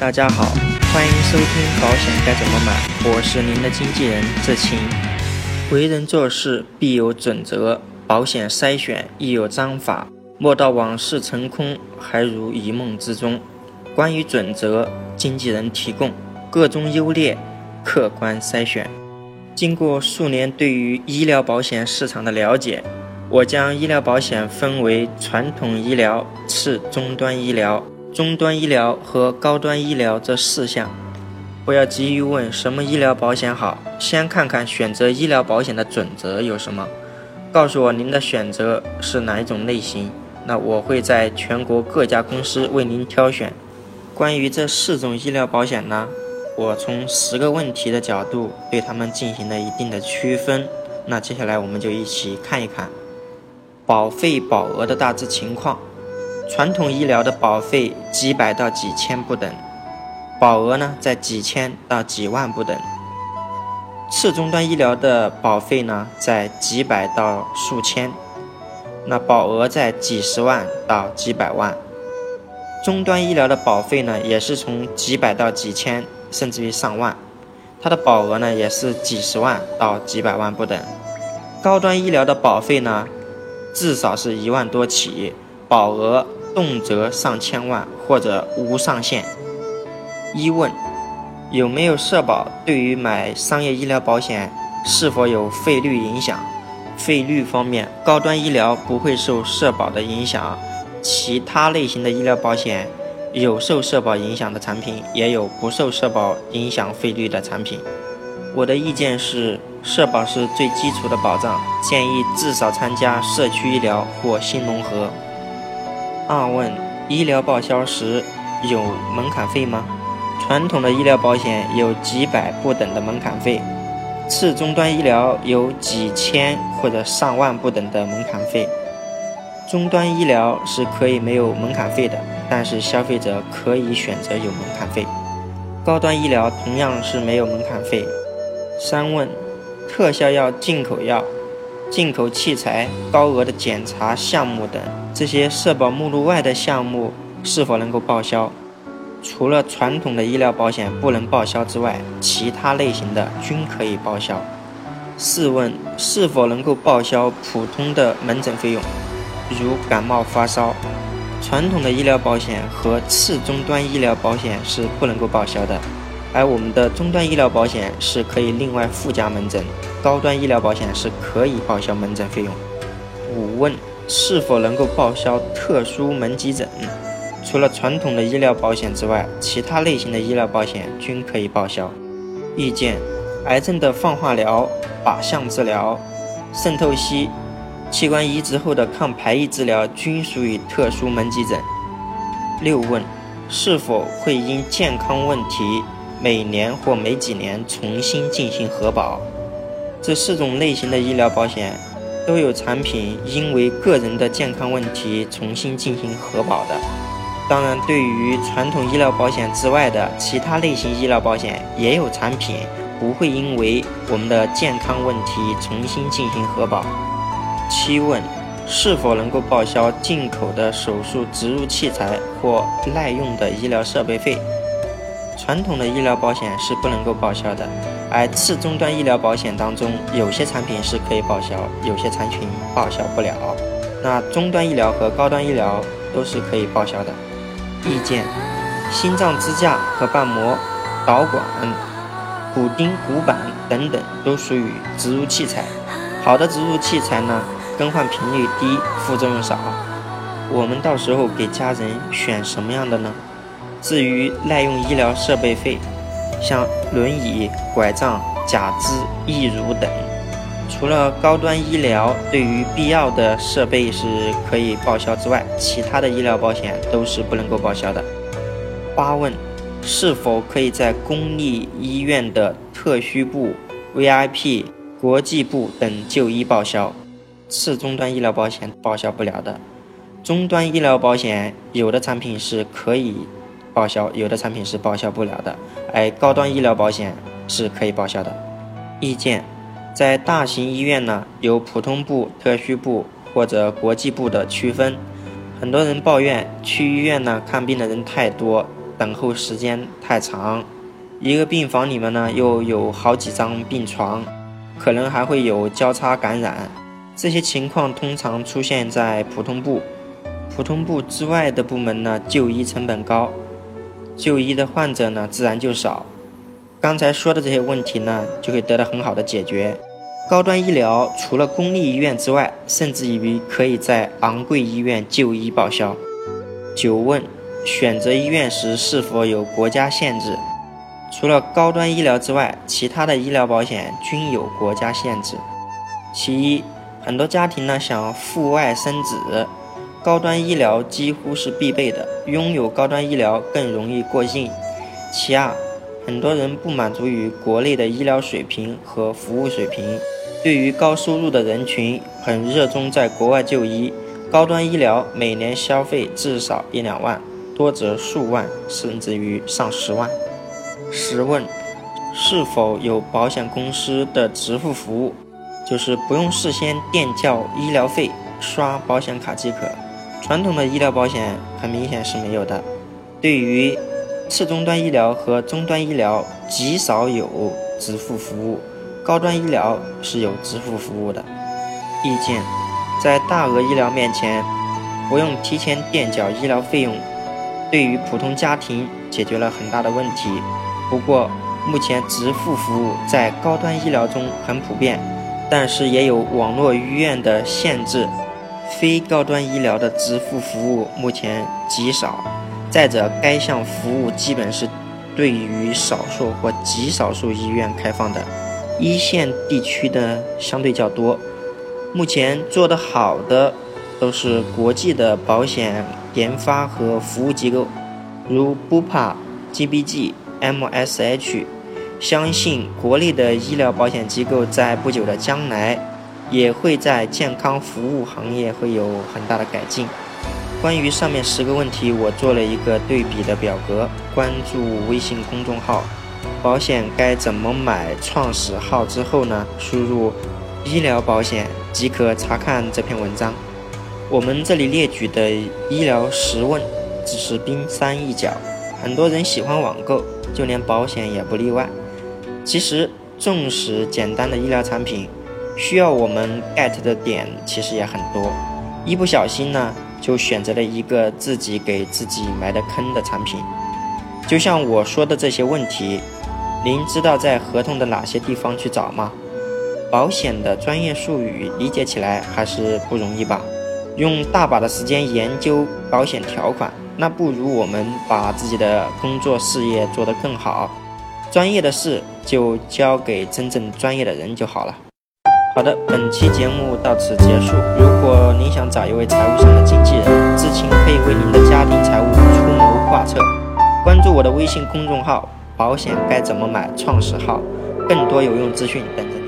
大家好，欢迎收听保险该怎么买，我是您的经纪人志勤。为人做事必有准则，保险筛选亦有章法。莫道往事成空，还如一梦之中。关于准则，经纪人提供各中优劣，客观筛选。经过数年对于医疗保险市场的了解，我将医疗保险分为传统医疗、次终端医疗。中端医疗和高端医疗这四项，不要急于问什么医疗保险好，先看看选择医疗保险的准则有什么。告诉我您的选择是哪一种类型，那我会在全国各家公司为您挑选。关于这四种医疗保险呢，我从十个问题的角度对他们进行了一定的区分。那接下来我们就一起看一看保费保额的大致情况。传统医疗的保费几百到几千不等，保额呢在几千到几万不等。次终端医疗的保费呢在几百到数千，那保额在几十万到几百万。终端医疗的保费呢也是从几百到几千，甚至于上万，它的保额呢也是几十万到几百万不等。高端医疗的保费呢至少是一万多起。保额动辄上千万或者无上限。一问：有没有社保？对于买商业医疗保险是否有费率影响？费率方面，高端医疗不会受社保的影响，其他类型的医疗保险有受社保影响的产品，也有不受社保影响费率的产品。我的意见是，社保是最基础的保障，建议至少参加社区医疗或新农合。二问：医疗报销时有门槛费吗？传统的医疗保险有几百不等的门槛费，次终端医疗有几千或者上万不等的门槛费。终端医疗是可以没有门槛费的，但是消费者可以选择有门槛费。高端医疗同样是没有门槛费。三问：特效药、进口药。进口器材、高额的检查项目等这些社保目录外的项目是否能够报销？除了传统的医疗保险不能报销之外，其他类型的均可以报销。试问是否能够报销普通的门诊费用，如感冒发烧？传统的医疗保险和次终端医疗保险是不能够报销的。而我们的终端医疗保险是可以另外附加门诊，高端医疗保险是可以报销门诊费用。五问是否能够报销特殊门急诊？除了传统的医疗保险之外，其他类型的医疗保险均可以报销。意见：癌症的放化疗、靶向治疗、渗透析、器官移植后的抗排异治疗均属于特殊门急诊。六问是否会因健康问题？每年或每几年重新进行核保，这四种类型的医疗保险都有产品因为个人的健康问题重新进行核保的。当然，对于传统医疗保险之外的其他类型医疗保险，也有产品不会因为我们的健康问题重新进行核保。七问：是否能够报销进口的手术植入器材或耐用的医疗设备费？传统的医疗保险是不能够报销的，而次终端医疗保险当中，有些产品是可以报销，有些产品报销不了。那终端医疗和高端医疗都是可以报销的。意见：心脏支架和瓣膜、导管、骨钉、骨板等等都属于植入器材。好的植入器材呢，更换频率低，副作用少。我们到时候给家人选什么样的呢？至于耐用医疗设备费，像轮椅、拐杖、假肢、义乳等，除了高端医疗对于必要的设备是可以报销之外，其他的医疗保险都是不能够报销的。八问：是否可以在公立医院的特需部、VIP、国际部等就医报销？次终端医疗保险报销不了的。终端医疗保险有的产品是可以。报销有的产品是报销不了的，而高端医疗保险是可以报销的。意见，在大型医院呢，有普通部、特需部或者国际部的区分。很多人抱怨去医院呢看病的人太多，等候时间太长，一个病房里面呢又有好几张病床，可能还会有交叉感染。这些情况通常出现在普通部，普通部之外的部门呢，就医成本高，就医的患者呢自然就少。刚才说的这些问题呢，就会得到很好的解决。高端医疗除了公立医院之外，甚至于可以在昂贵医院就医报销。九问：选择医院时是否有国家限制？除了高端医疗之外，其他的医疗保险均有国家限制。其一。很多家庭呢想赴外生子，高端医疗几乎是必备的，拥有高端医疗更容易过境。其二，很多人不满足于国内的医疗水平和服务水平，对于高收入的人群很热衷在国外就医。高端医疗每年消费至少一两万，多则数万，甚至于上十万。十问：是否有保险公司的直付服务？就是不用事先垫交医疗费，刷保险卡即可。传统的医疗保险很明显是没有的。对于次终端医疗和终端医疗，极少有支付服务。高端医疗是有支付服务的。意见：在大额医疗面前，不用提前垫缴医疗费用，对于普通家庭解决了很大的问题。不过，目前支付服务在高端医疗中很普遍。但是也有网络医院的限制，非高端医疗的支付服务目前极少。再者，该项服务基本是对于少数或极少数医院开放的，一线地区的相对较多。目前做得好的都是国际的保险研发和服务机构，如 Bupa、GBG、MSH。相信国内的医疗保险机构在不久的将来，也会在健康服务行业会有很大的改进。关于上面十个问题，我做了一个对比的表格，关注微信公众号“保险该怎么买”创始号之后呢，输入“医疗保险”即可查看这篇文章。我们这里列举的医疗十问只是冰山一角，很多人喜欢网购，就连保险也不例外。其实，纵使简单的医疗产品，需要我们 get 的点其实也很多。一不小心呢，就选择了一个自己给自己埋的坑的产品。就像我说的这些问题，您知道在合同的哪些地方去找吗？保险的专业术语理解起来还是不容易吧？用大把的时间研究保险条款，那不如我们把自己的工作事业做得更好。专业的事就交给真正专业的人就好了。好的，本期节目到此结束。如果您想找一位财务上的经纪人，至亲可以为您的家庭财务出谋划策。关注我的微信公众号“保险该怎么买”创始号，更多有用资讯等着。